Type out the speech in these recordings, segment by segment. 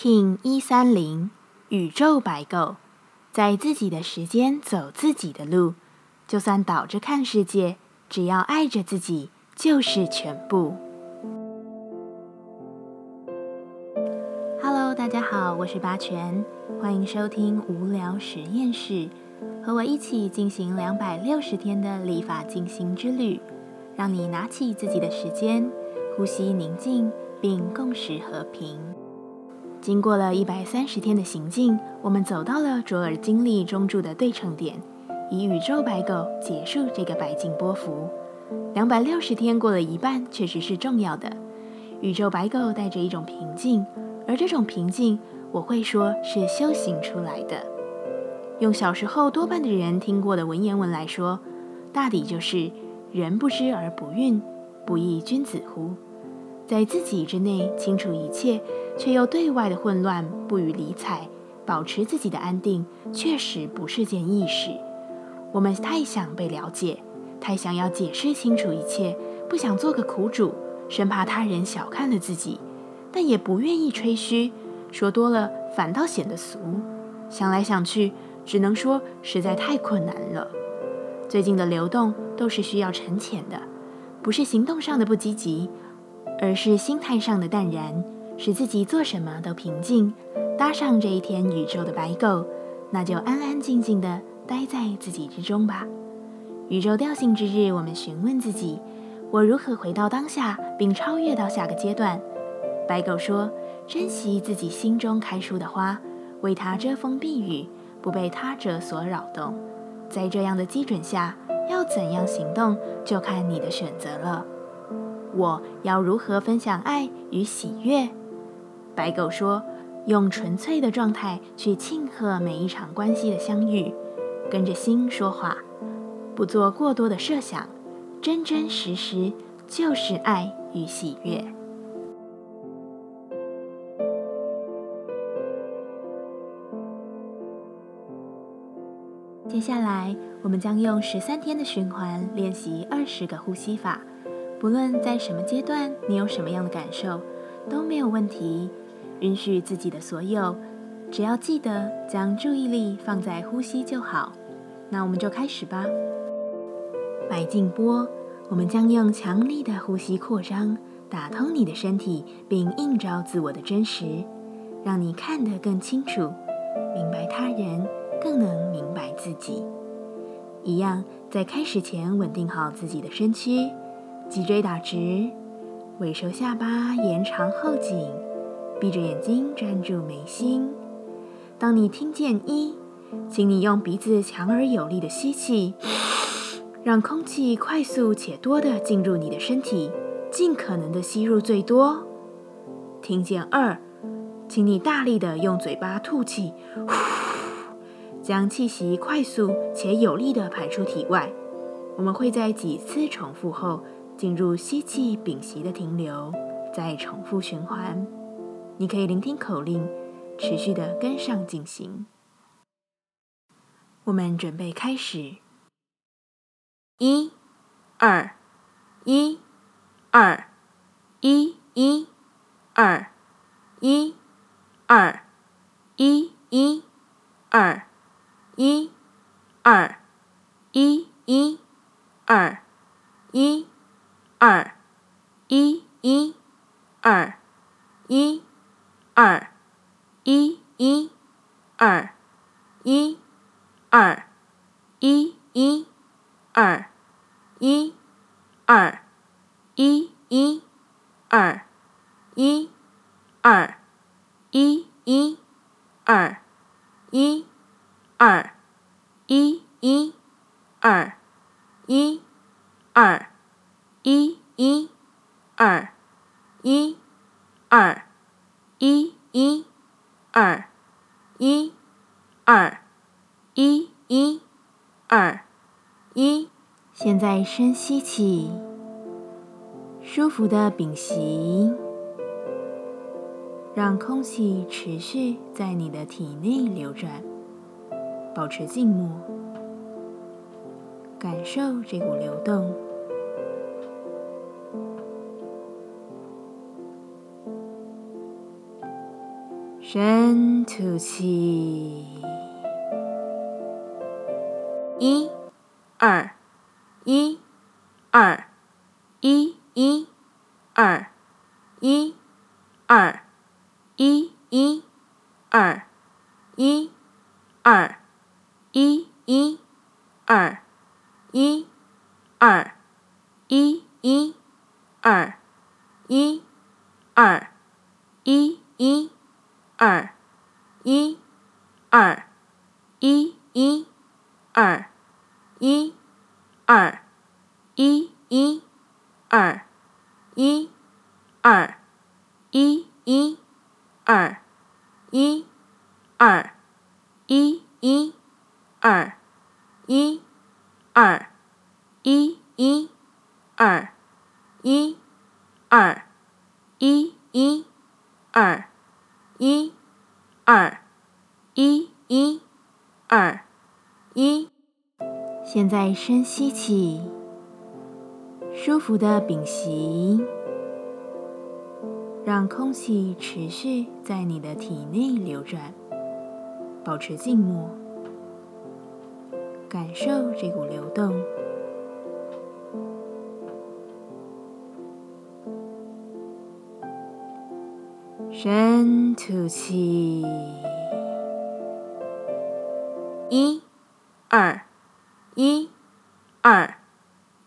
King 一三零宇宙白狗，在自己的时间走自己的路，就算倒着看世界，只要爱着自己就是全部。Hello，大家好，我是八全，欢迎收听无聊实验室，和我一起进行两百六十天的立法进行之旅，让你拿起自己的时间，呼吸宁静，并共识和平。经过了一百三十天的行进，我们走到了卓尔经历中柱的对称点，以宇宙白狗结束这个白金波幅。两百六十天过了一半，确实是重要的。宇宙白狗带着一种平静，而这种平静，我会说是修行出来的。用小时候多半的人听过的文言文来说，大抵就是“人不知而不愠，不亦君子乎”。在自己之内清楚一切，却又对外的混乱不予理睬，保持自己的安定，确实不是件易事。我们太想被了解，太想要解释清楚一切，不想做个苦主，生怕他人小看了自己，但也不愿意吹嘘，说多了反倒显得俗。想来想去，只能说实在太困难了。最近的流动都是需要沉潜的，不是行动上的不积极。而是心态上的淡然，使自己做什么都平静。搭上这一天宇宙的白狗，那就安安静静的待在自己之中吧。宇宙调性之日，我们询问自己：我如何回到当下，并超越到下个阶段？白狗说：珍惜自己心中开出的花，为它遮风避雨，不被他者所扰动。在这样的基准下，要怎样行动，就看你的选择了。我要如何分享爱与喜悦？白狗说：“用纯粹的状态去庆贺每一场关系的相遇，跟着心说话，不做过多的设想，真真实实就是爱与喜悦。”接下来，我们将用十三天的循环练习二十个呼吸法。不论在什么阶段，你有什么样的感受，都没有问题。允许自己的所有，只要记得将注意力放在呼吸就好。那我们就开始吧。白静波，我们将用强力的呼吸扩张，打通你的身体，并映照自我的真实，让你看得更清楚，明白他人，更能明白自己。一样，在开始前稳定好自己的身躯。脊椎打直，尾收下巴，延长后颈，闭着眼睛专注眉心。当你听见一，请你用鼻子强而有力的吸气，让空气快速且多的进入你的身体，尽可能的吸入最多。听见二，请你大力的用嘴巴吐气，将气息快速且有力的排出体外。我们会在几次重复后。进入吸气、屏息的停留，再重复循环。你可以聆听口令，持续的跟上进行。我们准备开始。一、二、一、二、一、一、二、一、二、一、一、二、一、二、一、一、二、一。二，一，一，二，一，二，一，一，二，一，二，一，一，二，一，二，一，一，二，一，二，一，一，二，一，二，一，一，二，一，二。一，二，一，二，一，一，二，一，二，一，一，二，一。现在深吸气，舒服的屏息，让空气持续在你的体内流转，保持静默，感受这股流动。深吐气，一、二，一、二，一、一、二，一、二，一、一、二，一、二，一、一、二，一、二，一、一、二，一、二，一、一。二，一，二，一，一，二，一，二，一，一，二，一，二，一，一，二，一，二，一，一，二，一，二，一，一，二，一，二，一，一，二。一，二，一，一，二，一。现在深吸气，舒服的屏息，让空气持续在你的体内流转，保持静默，感受这股流动。深吐气，一、二、一、二、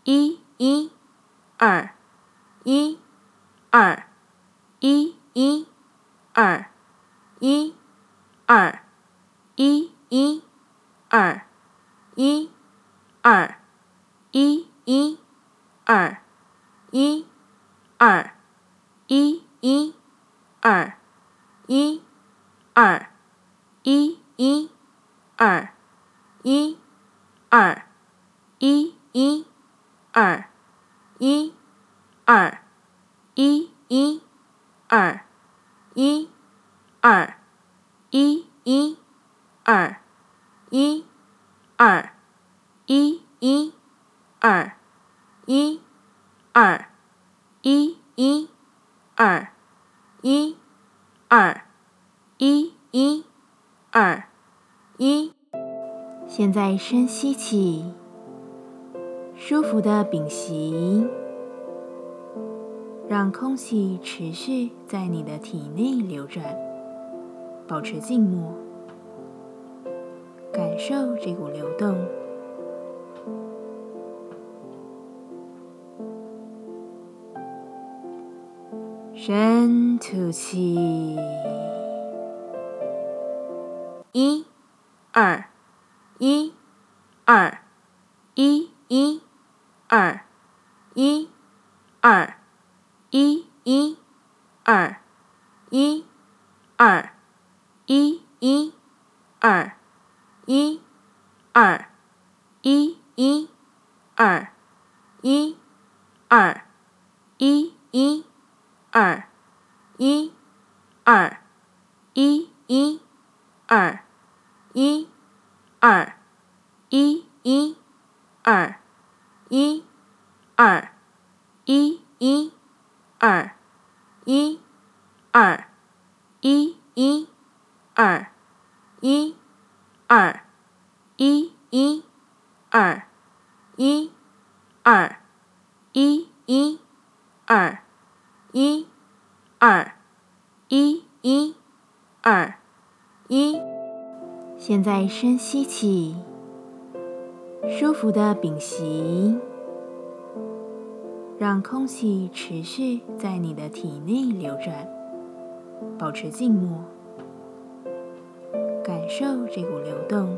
一、一、二、一、二、一、一、二、一、二、一、一、二、一、二、一、一、二、一、二、一、一。二，一，二，一，一，二，一，二，一，一，二，一，二，一，一，二，一，二，一，一，二，一，二，一，一，二，一，二，一，一，二。一，二，一，一，二，一。现在深吸气，舒服的屏息，让空气持续在你的体内流转，保持静默，感受这股流动。深吐气，一、二、一、二、一、一、二、一、二、一、一、二、一、二、一、一、二、一、二、一、一、二、一、二、一、一。二，一，二，一，一，二，一，二，一，一，二，一，二，一，一，二，一，二，一，一，二，一，二，一，一，二，一，二，一，一，二。一，二，一，一，二，一。现在深吸气，舒服的屏息，让空气持续在你的体内流转，保持静默，感受这股流动。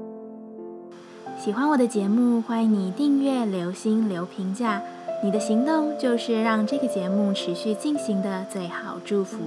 喜欢我的节目，欢迎你订阅、留心、留评价。你的行动就是让这个节目持续进行的最好祝福。